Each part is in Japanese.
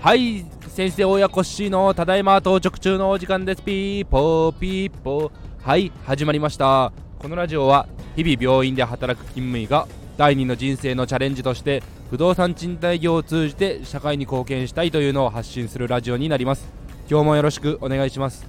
はい先生親子しのただいま到着中のお時間です。ピーポーピーポー。はい始まりました。このラジオは日々病院で働く勤務医が第二の人生のチャレンジとして不動産賃貸業を通じて社会に貢献したいというのを発信するラジオになります。今日もよろしくお願いします。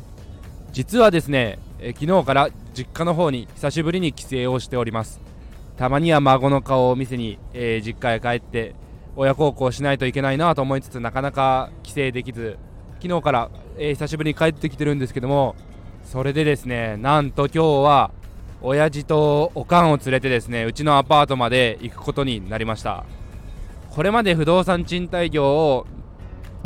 実はですねえ昨日から実家の方に久しぶりに帰省をしております。たまには孫の顔を見せに、えー、実家へ帰って親孝行しないといけないなと思いつつなかなか帰省できず昨日から、えー、久しぶりに帰ってきてるんですけどもそれでですねなんと今日は親父とおかんを連れてですねうちのアパートまで行くことになりました。これまで不動産賃貸業を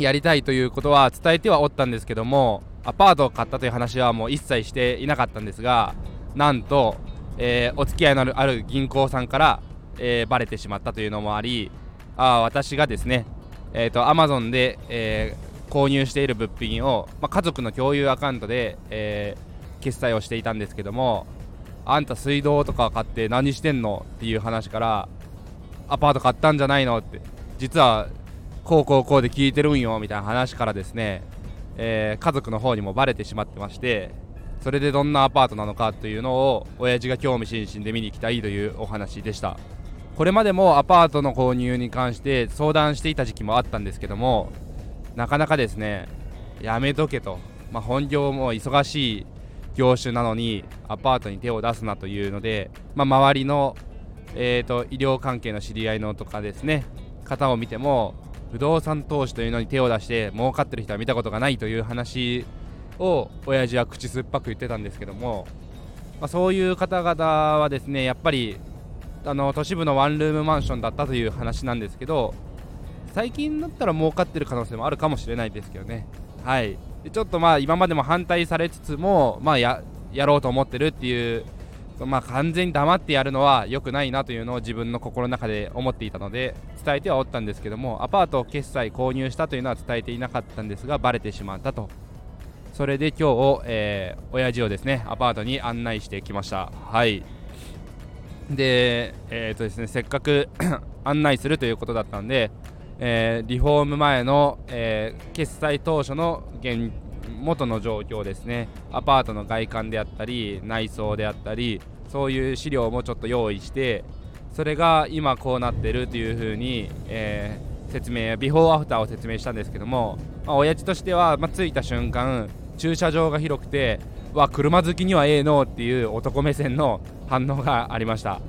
やりたいということは伝えてはおったんですけどもアパートを買ったという話はもう一切していなかったんですがなんと、えー、お付き合いのあるある銀行さんから、えー、バレてしまったというのもありあ私がですね、えーと、Amazon で、えー、購入している物品を、まあ、家族の共有アカウントで、えー、決済をしていたんですけどもあんた水道とか買って何してんのっていう話からアパート買ったんじゃないのって実はこうこうこうで聞いてるんよみたいな話からですね、えー、家族の方にもバレてしまってましてそれでどんなアパートなのかというのを親父が興味津々で見に行きたいというお話でした。これまでもアパートの購入に関して相談していた時期もあったんですけどもなかなかですねやめとけと、まあ、本業も忙しい業種なのにアパートに手を出すなというので、まあ、周りの、えーと、医療関係の知り合いのとかですね方を見ても不動産投資というのに手を出して儲かってる人は見たことがないという話を親父は口酸っぱく言ってたんですけども、まあ、そういう方々はですねやっぱりあの都市部のワンルームマンションだったという話なんですけど最近だったら儲かってる可能性もあるかもしれないですけどね。はい。でちょっとまあ今までも反対されつつもまあやろうと思ってるっていうまあ完全に黙ってやるのは良くないなというのを自分の心の中で思っていたので伝えてはおったんですけどもアパートを決済購入したというのは伝えていなかったんですがバレてしまったと。それで今日、えー、親父をですねアパートに案内してきました。はい。で,、えーとですね、せっかく 案内するということだったんで、えー、リフォーム前の、えー、決済当初の現元の状況ですね。アパートの外観であったり内装であったりそういう資料もちょっと用意してそれが今こうなってるというふうに、えー、説明ビフォーアフターを説明したんですけども、まあ、親父としては、まあ、着いた瞬間駐車場が広くてわ車好きにはええのっていう男目線の反応がありました、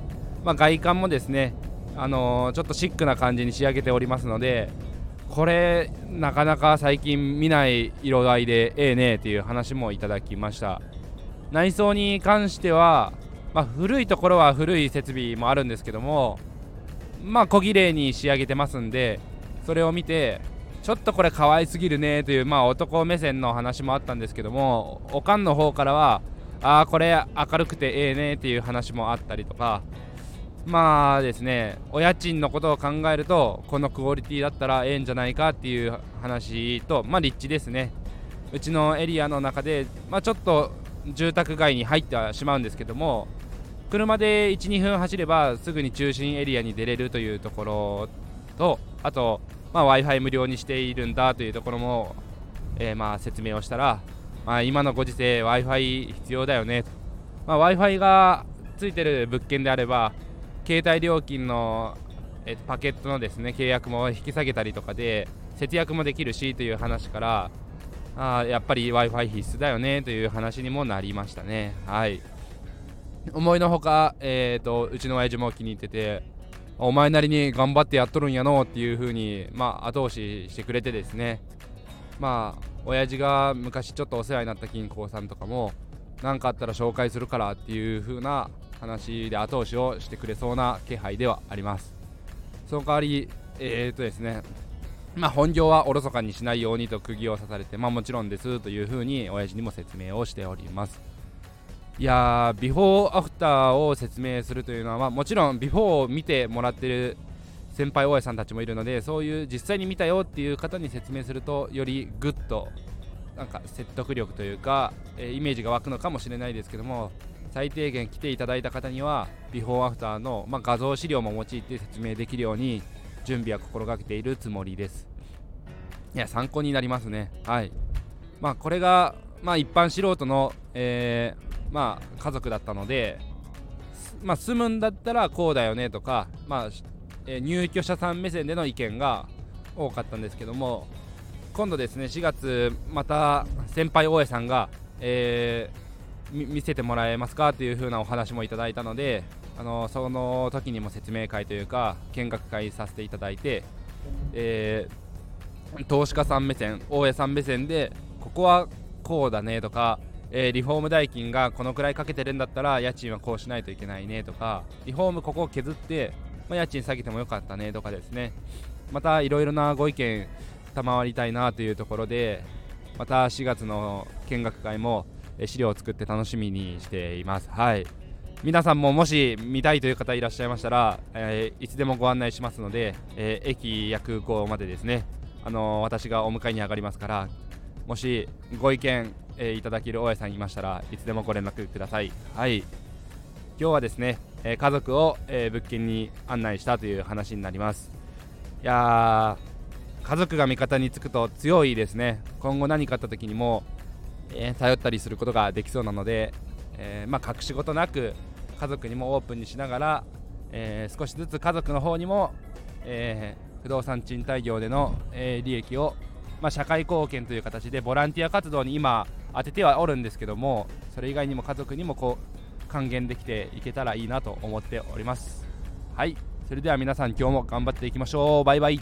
まあ、外観もですね、あのー、ちょっとシックな感じに仕上げておりますのでこれなかなか最近見ない色合いでええねっていう話もいただきました。内装に関しては、まあ、古いところは古い設備もあるんですけどもまあ小綺麗に仕上げてますんでそれを見てちょっとこれ可愛すぎるねという、まあ、男目線の話もあったんですけどもおかんの方からはああこれ明るくてええねっていう話もあったりとかまあですねお家賃のことを考えるとこのクオリティだったらええんじゃないかっていう話とまあ立地ですね。うちのエリアの中で、まあ、ちょっと住宅街に入ってはしまうんですけども車で12分走ればすぐに中心エリアに出れるというところとあとまあ、w i f i 無料にしているんだというところも、えー、まあ説明をしたら、まあ、今のご時世 w i f i 必要だよね。と、まあ、w i f i がついてる物件であれば携帯料金の、えー、パケットのですね契約も引き下げたりとかで節約もできるしという話からあやっぱり w i f i 必須だよねという話にもなりましたね。はい。思いのほか、えーと、とうちの親父も気に入っててお前なりに頑張ってやっとるんやのっていう風にまあ後押ししてくれてですね。まあ親父が昔ちょっとお世話になった金庫さんとかも何かあったら紹介するからっていう風な話で後押しをしてくれそうな気配ではあります。その代わりえー、っとですね。まあ本業はおろそかにしないようにと釘を刺されてまあもちろんですという風に親父にも説明をしております。いやービフォーアフターを説明するというのは、まあ、もちろんビフォーを見てもらってる先輩大家さんたちもいるのでそういう実際に見たよっていう方に説明するとよりグッとなんか説得力というか、えー、イメージが湧くのかもしれないですけども最低限来ていただいた方にはビフォーアフターの、まあ、画像資料も用いて説明できるように準備は心がけているつもりです。いや参考になりますね。はい。まあこれがまあ一般素人の、えー、まあ家族だったのでまあ住むんだったらこうだよねとかまあ、えー、入居者さん目線での意見が多かったんですけども今度ですね4月また先輩大江さんが、えー、見せてもらえますかという風なお話もいただいたのであのその時にも説明会というか見学会させていただいて、えー、投資家さん目線大江さん目線でここはこうだねとか、えー、リフォーム代金がこのくらいかけてるんだったら家賃はこうしないといけないねとかリフォームここを削って、まあ、家賃下げてもよかったねとかですね。またいろいろなご意見賜りたいなというところでまた4月の見学会も資料を作って楽しみにしています。はい。皆さんももし見たいという方いらっしゃいましたら、えー、いつでもご案内しますので、えー、駅や空港までですね、あの、私がお迎えに上がりますからもしご意見、えいただける大家さんいましたらいつでもご連絡ください。はい。今日はですね、え家族を、え物件に案内したという話になります。いや家族が味方につくと強いですね。今後何かあった時にも、え頼ったりすることができそうなので、えまあ、隠し事なく家族にもオープンにしながら、えー、少しずつ家族の方にも、えー、不動産賃貸業での、えー、利益を、まあ、社会貢献という形でボランティア活動に今当ててはおるんですけどもそれ以外にも家族にもこう還元できていけたらいいなと思っております。はい。それでは皆さん今日も頑張っていきましょう。バイバイ。